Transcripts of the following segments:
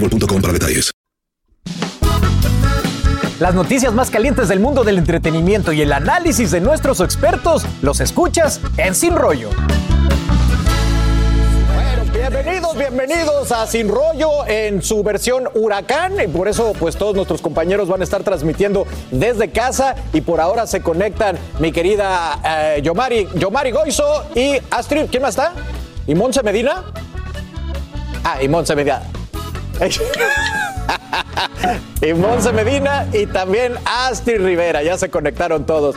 boostmobile.com para detalles. Las noticias más calientes del mundo del entretenimiento y el análisis de nuestros expertos los escuchas en Sin Rollo. Bueno, bienvenidos, bienvenidos a Sin Rollo en su versión huracán. Y por eso, pues todos nuestros compañeros van a estar transmitiendo desde casa. Y por ahora se conectan mi querida eh, Yomari, Yomari Goizo y Astrid. ¿Quién más está? ¿Y Monse Medina? Ah, y Monse Medina. É... y Monse Medina y también Astrid Rivera. Ya se conectaron todos.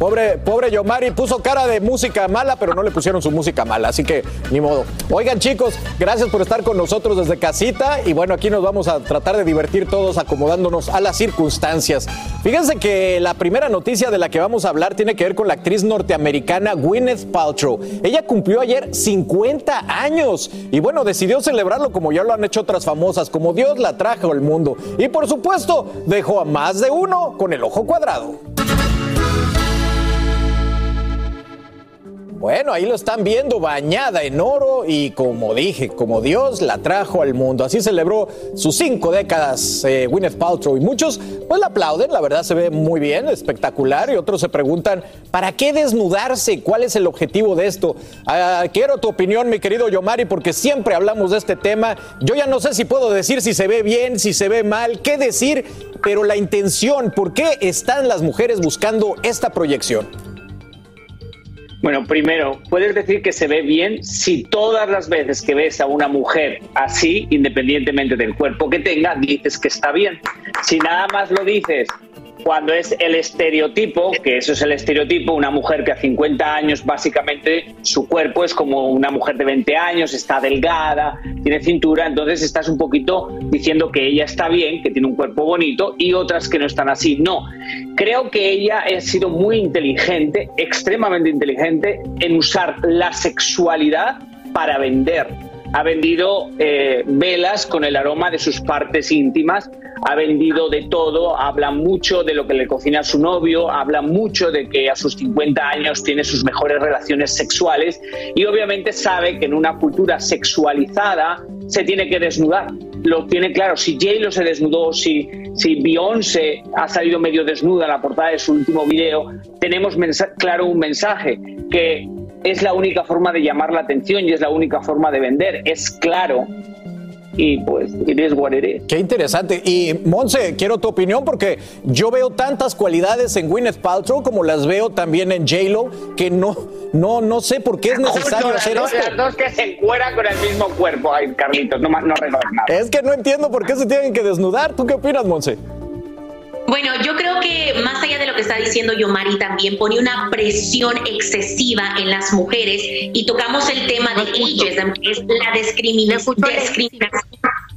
Pobre, pobre Yomari puso cara de música mala, pero no le pusieron su música mala, así que ni modo. Oigan, chicos, gracias por estar con nosotros desde casita. Y bueno, aquí nos vamos a tratar de divertir todos acomodándonos a las circunstancias. Fíjense que la primera noticia de la que vamos a hablar tiene que ver con la actriz norteamericana Gwyneth Paltrow. Ella cumplió ayer 50 años y bueno, decidió celebrarlo como ya lo han hecho otras famosas, como Dios la trajo al mundo. Y por supuesto, dejó a más de uno con el ojo cuadrado. Bueno, ahí lo están viendo, bañada en oro y como dije, como Dios la trajo al mundo. Así celebró sus cinco décadas eh, Gwyneth Paltrow y muchos pues la aplauden, la verdad se ve muy bien, espectacular y otros se preguntan, ¿para qué desnudarse? ¿Cuál es el objetivo de esto? Ah, quiero tu opinión, mi querido Yomari, porque siempre hablamos de este tema. Yo ya no sé si puedo decir si se ve bien, si se ve mal, qué decir, pero la intención, ¿por qué están las mujeres buscando esta proyección? Bueno, primero, puedes decir que se ve bien si todas las veces que ves a una mujer así, independientemente del cuerpo que tenga, dices que está bien. Si nada más lo dices cuando es el estereotipo, que eso es el estereotipo, una mujer que a 50 años básicamente su cuerpo es como una mujer de 20 años, está delgada, tiene cintura, entonces estás un poquito diciendo que ella está bien, que tiene un cuerpo bonito y otras que no están así. No, creo que ella ha sido muy inteligente, extremadamente inteligente en usar la sexualidad para vender ha vendido eh, velas con el aroma de sus partes íntimas, ha vendido de todo, habla mucho de lo que le cocina a su novio, habla mucho de que a sus 50 años tiene sus mejores relaciones sexuales y obviamente sabe que en una cultura sexualizada se tiene que desnudar. Lo tiene claro, si J-Lo se desnudó, si, si Beyoncé ha salido medio desnuda en la portada de su último video, tenemos claro un mensaje que es la única forma de llamar la atención y es la única forma de vender. Es claro. Y pues, it is what it is. Qué interesante. Y Monse, quiero tu opinión porque yo veo tantas cualidades en Gwyneth Paltrow como las veo también en J-Lo que no, no, no sé por qué es necesario hacer dos, esto. las dos que se encueran con el mismo cuerpo. Ay, Carlitos, no, no arreglas nada. Es que no entiendo por qué se tienen que desnudar. ¿Tú qué opinas, Monse? Bueno, yo creo que más allá de lo que está diciendo Yomari también pone una presión excesiva en las mujeres y tocamos el tema de ageism, que es la discrimina- discriminación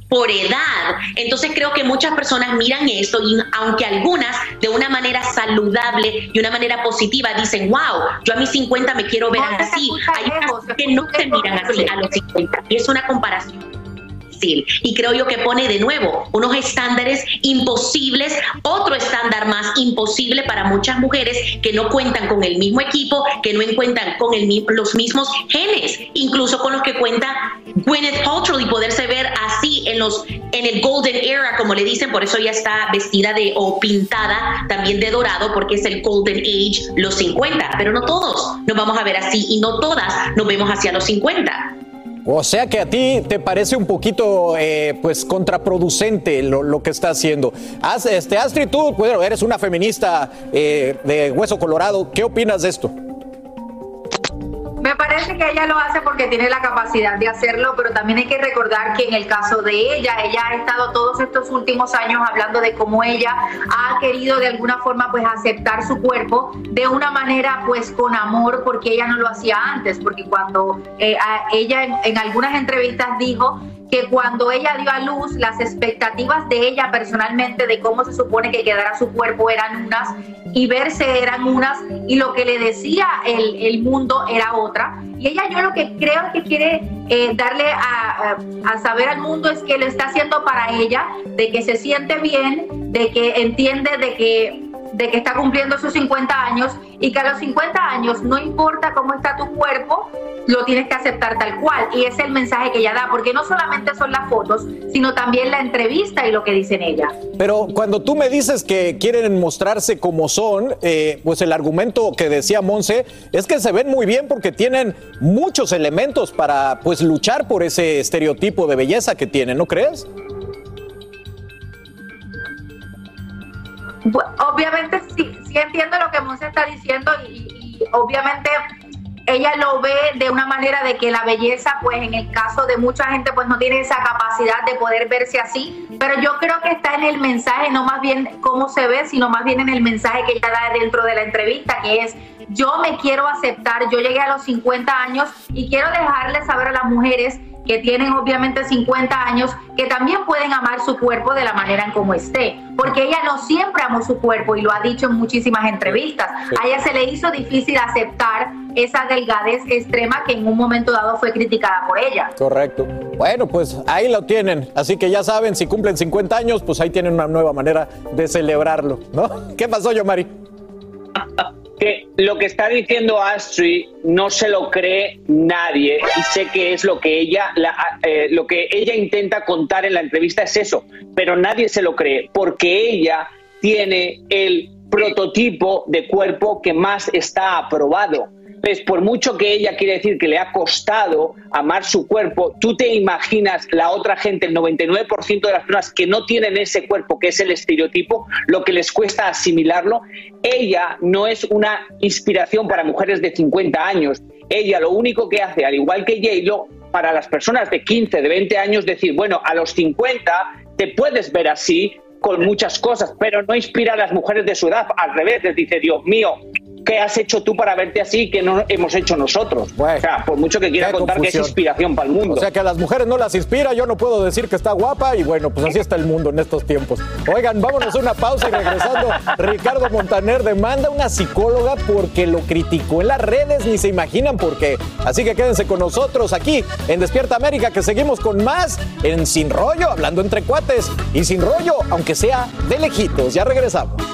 por edad. Entonces creo que muchas personas miran esto y aunque algunas de una manera saludable y una manera positiva dicen, wow, yo a mis 50 me quiero ver así, hay otras que no se miran así a los 50 y es una comparación. Difícil y creo yo que pone de nuevo unos estándares imposibles, otro estándar más imposible para muchas mujeres que no cuentan con el mismo equipo, que no cuentan con el, los mismos genes, incluso con los que cuenta Gwyneth Paltrow y poderse ver así en los en el golden era como le dicen, por eso ella está vestida de o pintada también de dorado porque es el golden age los 50, pero no todos nos vamos a ver así y no todas nos vemos hacia los 50. O sea que a ti te parece un poquito eh, pues contraproducente lo, que está haciendo. este, Astrid, tú eres una feminista eh, de hueso colorado. ¿Qué opinas de esto? Me parece que ella lo hace porque tiene la capacidad de hacerlo, pero también hay que recordar que en el caso de ella, ella ha estado todos estos últimos años hablando de cómo ella ha querido de alguna forma pues aceptar su cuerpo de una manera pues con amor porque ella no lo hacía antes, porque cuando eh, ella en algunas entrevistas dijo que cuando ella dio a luz, las expectativas de ella personalmente de cómo se supone que quedara su cuerpo eran unas y verse eran unas y lo que le decía el, el mundo era otra. Y ella yo lo que creo que quiere eh, darle a, a, saber al mundo es que lo está haciendo para ella, de que se siente bien, de que entiende de que de que está cumpliendo sus 50 años y que a los 50 años no importa cómo está tu cuerpo, lo tienes que aceptar tal cual. Y es el mensaje que ella da, porque no solamente son las fotos, sino también la entrevista y lo que dicen ella. Pero cuando tú me dices que quieren mostrarse como son, eh, pues el argumento que decía Monse es que se ven muy bien porque tienen muchos elementos para pues luchar por ese estereotipo de belleza que tienen, ¿no crees? Obviamente sí, sí entiendo lo que Monse está diciendo y, obviamente ella lo ve de una manera de que la belleza, pues en el caso de mucha gente, pues no tiene esa capacidad de poder verse así, pero yo creo que está en el mensaje, no más bien cómo se ve, sino más bien en el mensaje que ella da dentro de la entrevista, que es yo me quiero aceptar, yo llegué a los 50 años y quiero dejarle saber a las mujeres que tienen obviamente 50 años, que también pueden amar su cuerpo de la manera en como esté, porque ella no siempre amó su cuerpo y lo ha dicho en muchísimas entrevistas. A ella se le hizo difícil aceptar esa delgadez extrema que en un momento dado fue criticada por ella. Correcto. Bueno, pues ahí lo tienen. Así que ya saben, si cumplen 50 años, pues ahí tienen una nueva manera de celebrarlo, ¿no? ¿Qué pasó, yo, Mari? que lo que está diciendo Astrid no se lo cree nadie y sé que es lo que ella eh, lo que ella intenta contar en la entrevista es eso, pero nadie se lo cree porque ella tiene el prototipo de cuerpo que más está aprobado pues por mucho que ella quiere decir que le ha costado amar su cuerpo, tú te imaginas la otra gente, el 99% de las personas que no tienen ese cuerpo, que es el estereotipo, lo que les cuesta asimilarlo. Ella no es una inspiración para mujeres de 50 años. Ella lo único que hace, al igual que J-Lo, para las personas de 15, de 20 años, decir, bueno, a los 50 te puedes ver así, con muchas cosas, pero no inspira a las mujeres de su edad. Al revés, les dice, Dios mío, ¿qué has hecho tú para verte así que no hemos hecho nosotros? o sea, por mucho que quiera contar que es inspiración para el mundo. O sea, que a las mujeres no las inspira, yo no puedo decir que está guapa y bueno, pues así está el mundo en estos tiempos. Oigan, vámonos a una pausa y regresando, Ricardo Montaner demanda a una psicóloga porque lo criticó en las redes, ni se imaginan por qué. Así que quédense con nosotros aquí en Despierta América, que seguimos con más en Sin Rollo, hablando entre cuates y sin rollo, aunque sea de lejitos. Ya regresamos.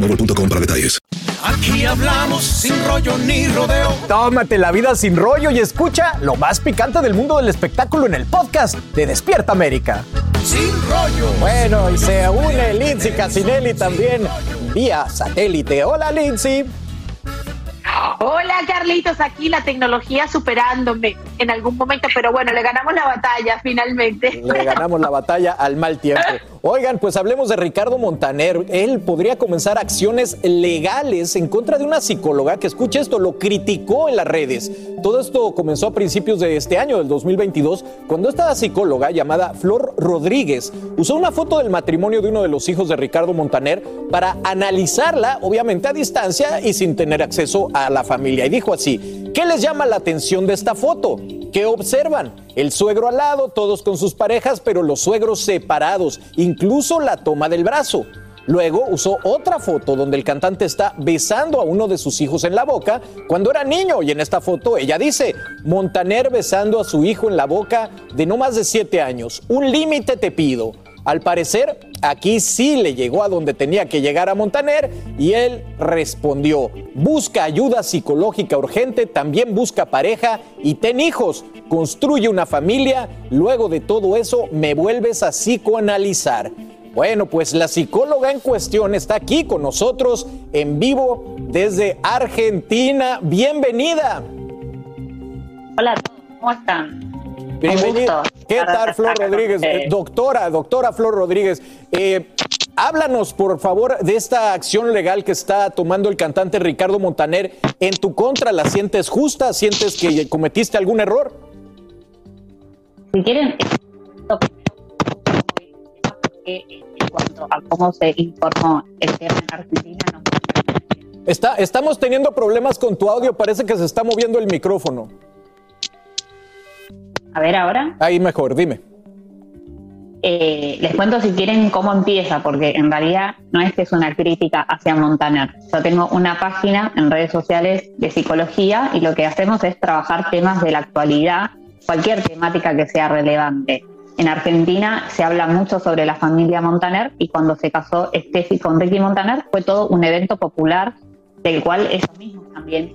boostmobile.com para detalles. Aquí hablamos sin rollo ni rodeo. Tómate la vida sin rollo y escucha lo más picante del mundo del espectáculo en el podcast de Despierta América. Sin rollo. Bueno, y se une Lindsay Casinelli también vía satélite. Hola, Lindsay. Hola Carlitos, aquí la tecnología superándome en algún momento, pero bueno, le ganamos la batalla finalmente. Le ganamos la batalla al mal tiempo. Oigan, pues hablemos de Ricardo Montaner. Él podría comenzar acciones legales en contra de una psicóloga que, escuche esto, lo criticó en las redes. Todo esto comenzó a principios de este año, del 2022, cuando esta psicóloga llamada Flor Rodríguez usó una foto del matrimonio de uno de los hijos de Ricardo Montaner para analizarla, obviamente a distancia y sin tener acceso a la familia. Y dijo así, ¿qué les llama la atención de esta foto? ¿Qué observan? El suegro al lado, todos con sus parejas, pero los suegros separados, incluso la toma del brazo. Luego usó otra foto donde el cantante está besando a uno de sus hijos en la boca cuando era niño y en esta foto ella dice, Montaner besando a su hijo en la boca de no más de siete años. Un límite te pido. Al parecer, aquí sí le llegó a donde tenía que llegar a Montaner y él respondió, busca ayuda psicológica urgente, también busca pareja y ten hijos, construye una familia, luego de todo eso me vuelves a psicoanalizar. Bueno, pues la psicóloga en cuestión está aquí con nosotros en vivo desde Argentina. Bienvenida. Hola, ¿cómo están? Bienvenida. ¿Qué tal, Flor Rodríguez? Eh, doctora, doctora Flor Rodríguez. Eh, háblanos, por favor, de esta acción legal que está tomando el cantante Ricardo Montaner en tu contra. ¿La sientes justa? ¿Sientes que cometiste algún error? Si quieren, en cuanto a cómo se informó el tema en Argentina, no. Está, estamos teniendo problemas con tu audio, parece que se está moviendo el micrófono. A ver ahora. Ahí mejor, dime. Eh, les cuento si quieren cómo empieza, porque en realidad no es que es una crítica hacia Montaner. Yo tengo una página en redes sociales de psicología y lo que hacemos es trabajar temas de la actualidad, cualquier temática que sea relevante. En Argentina se habla mucho sobre la familia Montaner y cuando se casó Steffi con Ricky Montaner fue todo un evento popular del cual ellos mismos también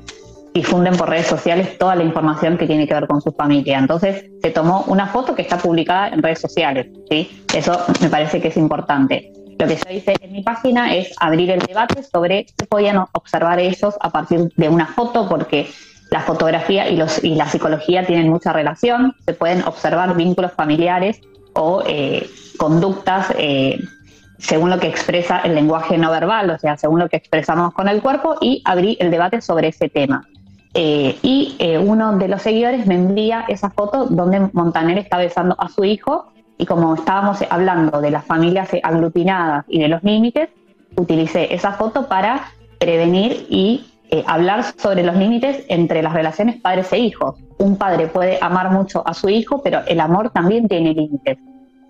difunden por redes sociales toda la información que tiene que ver con su familia. Entonces se tomó una foto que está publicada en redes sociales. ¿sí? Eso me parece que es importante. Lo que yo hice en mi página es abrir el debate sobre qué podían observar ellos a partir de una foto, porque la fotografía y, los, y la psicología tienen mucha relación. Se pueden observar vínculos familiares o eh, conductas eh, según lo que expresa el lenguaje no verbal, o sea, según lo que expresamos con el cuerpo, y abrí el debate sobre ese tema. Eh, y eh, uno de los seguidores me envía esa foto donde Montaner está besando a su hijo y como estábamos hablando de las familias aglutinadas y de los límites, utilicé esa foto para prevenir y eh, hablar sobre los límites entre las relaciones padres e hijos. Un padre puede amar mucho a su hijo, pero el amor también tiene límites.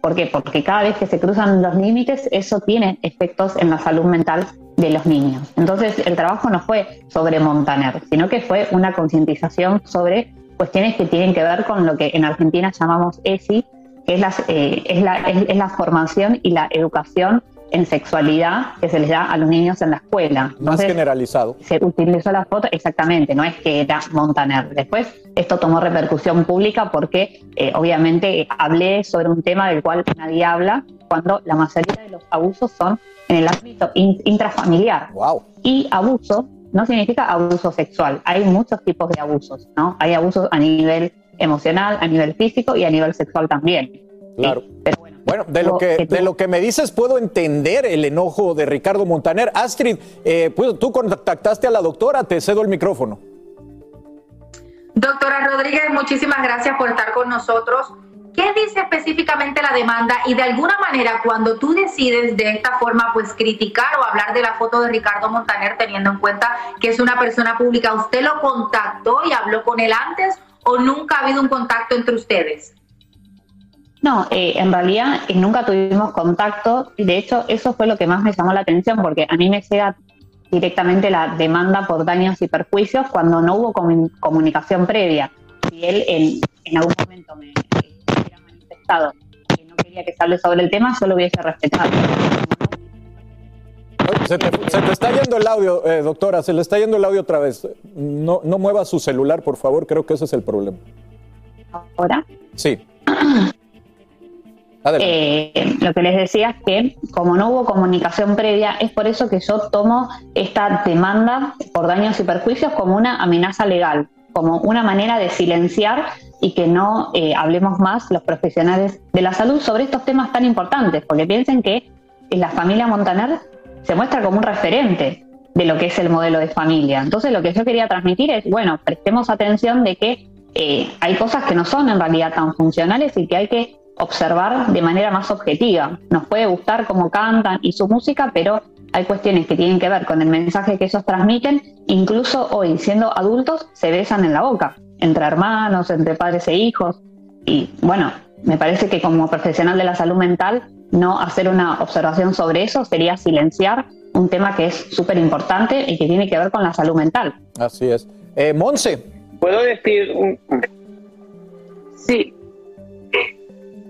¿Por qué? Porque cada vez que se cruzan los límites, eso tiene efectos en la salud mental de los niños. Entonces, el trabajo no fue sobre Montaner, sino que fue una concientización sobre cuestiones que tienen que ver con lo que en Argentina llamamos ESI, que es, las, eh, es, la, es la formación y la educación en sexualidad que se les da a los niños en la escuela. Más generalizado. Se utilizó la foto, exactamente, no es que era Montaner. Después esto tomó repercusión pública porque eh, obviamente hablé sobre un tema del cual nadie habla cuando la mayoría de los abusos son en el ámbito intrafamiliar. Wow. Y abuso no significa abuso sexual, hay muchos tipos de abusos, ¿no? Hay abusos a nivel emocional, a nivel físico y a nivel sexual también. Claro. Pero bueno, de lo, que, de lo que me dices puedo entender el enojo de Ricardo Montaner. Astrid, eh, pues, tú contactaste a la doctora, te cedo el micrófono. Doctora Rodríguez, muchísimas gracias por estar con nosotros. ¿Qué dice específicamente la demanda? Y de alguna manera, cuando tú decides de esta forma, pues criticar o hablar de la foto de Ricardo Montaner, teniendo en cuenta que es una persona pública, ¿usted lo contactó y habló con él antes o nunca ha habido un contacto entre ustedes? No, eh, en realidad eh, nunca tuvimos contacto y de hecho eso fue lo que más me llamó la atención porque a mí me llega directamente la demanda por daños y perjuicios cuando no hubo comunicación previa. Si él en, en algún momento me hubiera manifestado que no quería que se hable sobre el tema, yo lo hubiese respetado. Se te, se te, está yendo el audio, eh, doctora, se le está yendo el audio otra vez. No, no mueva su celular, por favor, creo que ese es el problema. ¿Ahora? Sí. Eh, lo que les decía es que como no hubo comunicación previa, es por eso que yo tomo esta demanda por daños y perjuicios como una amenaza legal, como una manera de silenciar y que no eh, hablemos más los profesionales de la salud sobre estos temas tan importantes, porque piensen que la familia Montaner se muestra como un referente de lo que es el modelo de familia. Entonces lo que yo quería transmitir es, bueno, prestemos atención de que eh, hay cosas que no son en realidad tan funcionales y que hay que observar de manera más objetiva. Nos puede gustar cómo cantan y su música, pero hay cuestiones que tienen que ver con el mensaje que ellos transmiten. Incluso hoy, siendo adultos, se besan en la boca, entre hermanos, entre padres e hijos. Y bueno, me parece que como profesional de la salud mental, no hacer una observación sobre eso sería silenciar un tema que es súper importante y que tiene que ver con la salud mental. Así es. Eh, Monse. ¿Puedo decir un... Sí,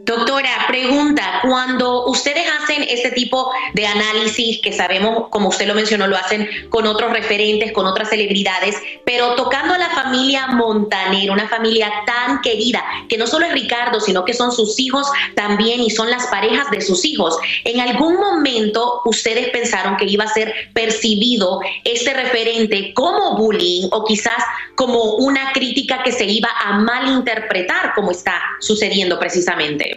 Doctora, pregunta, cuando ustedes hacen este tipo de análisis, que sabemos, como usted lo mencionó, lo hacen con otros referentes, con otras celebridades, pero tocando a la familia Montaner, una familia tan querida, que no solo es Ricardo, sino que son sus hijos también y son las parejas de sus hijos, ¿en algún momento ustedes pensaron que iba a ser percibido este referente como bullying o quizás como una crítica que se iba a malinterpretar como está sucediendo precisamente?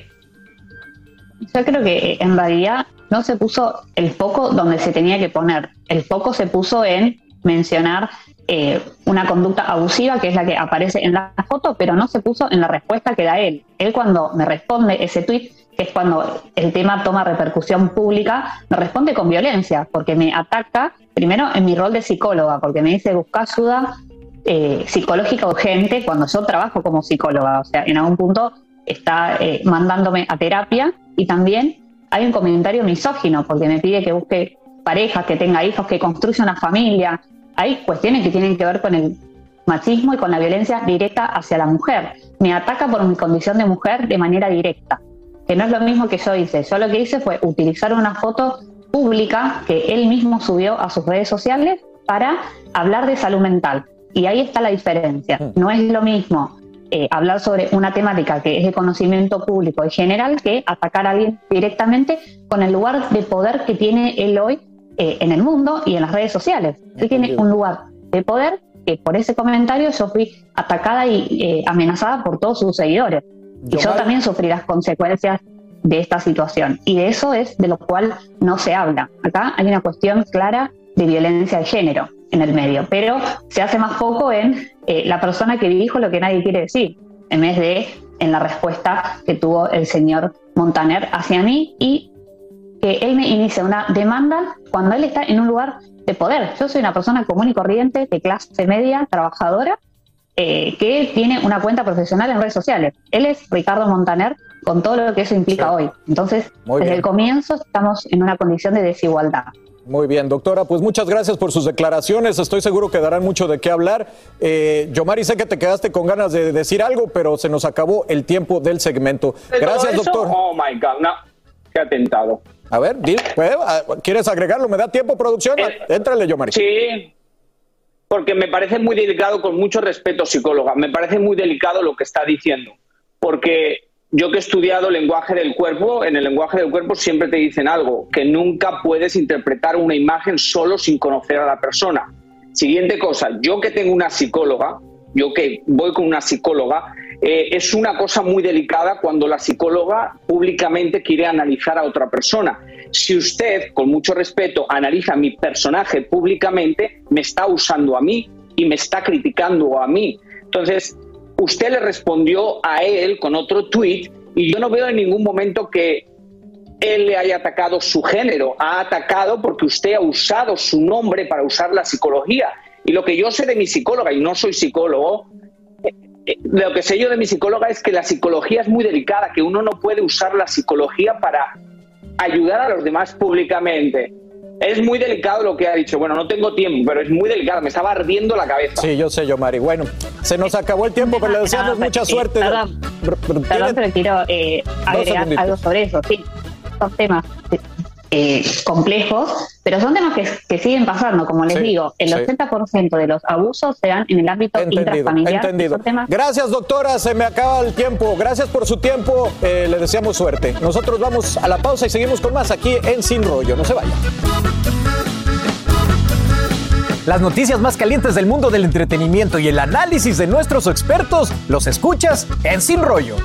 Yo creo que en realidad no se puso el foco donde se tenía que poner. El foco se puso en mencionar eh, una conducta abusiva, que es la que aparece en la foto, pero no se puso en la respuesta que da él. Él cuando me responde ese tweet, que es cuando el tema toma repercusión pública, me responde con violencia, porque me ataca primero en mi rol de psicóloga, porque me dice busca ayuda eh, psicológica urgente cuando yo trabajo como psicóloga. O sea, en algún punto está eh, mandándome a terapia y también hay un comentario misógino porque me pide que busque parejas, que tenga hijos, que construya una familia. Hay cuestiones que tienen que ver con el machismo y con la violencia directa hacia la mujer. Me ataca por mi condición de mujer de manera directa, que no es lo mismo que yo hice. Yo lo que hice fue utilizar una foto pública que él mismo subió a sus redes sociales para hablar de salud mental. Y ahí está la diferencia. Mm. No es lo mismo eh, hablar sobre una temática que es de conocimiento público y general que atacar a alguien directamente con el lugar de poder que tiene él hoy eh, en el mundo y en las redes sociales. Él tiene un lugar de poder que por ese comentario yo fui atacada y eh, amenazada por todos sus seguidores. y yo también sufrí las consecuencias de esta situación. Y de eso es de lo cual no se habla. Acá hay una cuestión clara de violencia de género en el medio, pero se hace más foco en eh, la persona que dijo lo que nadie quiere decir, en vez de en la respuesta que tuvo el señor Montaner hacia mí y que él me inicia una demanda cuando él está en un lugar de poder. Yo soy una persona común y corriente, de clase media, trabajadora, eh, que tiene una cuenta profesional en redes sociales. Él es Ricardo Montaner, con todo lo que eso implica hoy. Entonces, desde el comienzo estamos en una condición de desigualdad. Muy bien, doctora, pues muchas gracias por sus declaraciones. Estoy seguro que darán mucho de qué hablar. Eh, Yomari, sé que te quedaste con ganas de decir algo, pero se nos acabó el tiempo del segmento. Gracias, doctor. Oh my God, no, qué atentado. A ver, ah, ¿quieres agregarlo? ¿Me da tiempo, producción? Eh, Éntrale, Yomari. Sí, porque me parece muy delicado, con mucho respeto, psicóloga, me parece muy delicado lo que está diciendo. Porque yo que he estudiado lenguaje del cuerpo, en el lenguaje del cuerpo siempre te dicen algo, que nunca puedes interpretar una imagen solo sin conocer a la persona. Siguiente cosa, yo que tengo una psicóloga, yo que voy con una psicóloga, eh, es una cosa muy delicada cuando la psicóloga públicamente quiere analizar a otra persona. Si usted, con mucho respeto, analiza mi personaje públicamente, me está usando a mí y me está criticando a mí. Entonces, usted le respondió a él con otro tuit Y yo no veo en ningún momento que él le haya atacado su género, ha atacado porque usted ha usado su nombre para usar la psicología. Y lo que yo sé de mi psicóloga, y no soy psicólogo, eh, eh, lo que sé yo de mi psicóloga es que la psicología es muy delicada, que uno no puede usar la psicología para ayudar a los demás públicamente. Es muy delicado lo que ha dicho. Bueno, no tengo tiempo, pero es muy delicado. Me estaba ardiendo la cabeza. Sí, yo sé, yo, Mari. Bueno, se nos acabó el tiempo, pero le deseamos mucha suerte. Perdón, perdón, pero quiero eh, agregar algo sobre eso. Sí, son temas eh, complejos, pero son temas que, que siguen pasando. Como les Sí, digo, el sí. 80% de los abusos se dan en el ámbito intrafamiliar. entendido. Son temas Gracias, doctora. Se me acaba el tiempo. Gracias por su tiempo. Eh, le deseamos suerte. Nosotros vamos a la pausa y seguimos con más aquí en Sin Rollo. No se vaya. Las noticias más calientes del mundo del entretenimiento y el análisis de nuestros expertos los escuchas en Sin Rollo.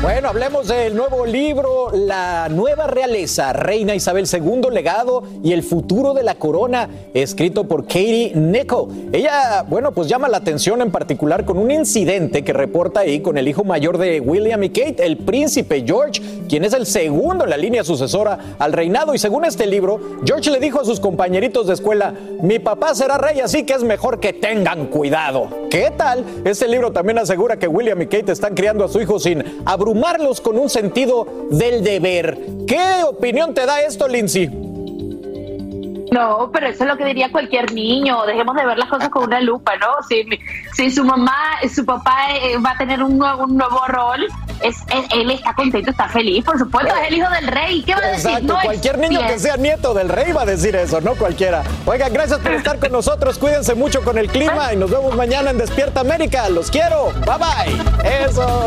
Bueno, hablemos del nuevo libro, La nueva realeza, Reina Isabel II, legado y el futuro de la corona, escrito por Katie Nichol. Ella, bueno, pues llama la atención en particular con un incidente que reporta ahí con el hijo mayor de William y Kate, el príncipe George, quien es el segundo en la línea sucesora al reinado. Y según este libro, George le dijo a sus compañeritos de escuela, mi papá será rey, así que es mejor que tengan cuidado. ¿Qué tal? Este libro también asegura que William y Kate están criando a su hijo sin abrumarlos con un sentido del deber. ¿Qué opinión te da esto, Lindsay? No, pero eso es lo que diría cualquier niño. Dejemos de ver las cosas con una lupa, ¿no? Si, si su mamá, su papá eh, va a tener un nuevo, un nuevo rol, es, él está contento, está feliz, por supuesto, es el hijo del rey. ¿Qué va a decir? Exacto, No es cualquier niño que sea nieto del rey va a decir eso, no cualquiera. Oigan, gracias por estar con nosotros, cuídense mucho con el clima y nos vemos mañana en Despierta América. Los quiero, bye bye. Eso.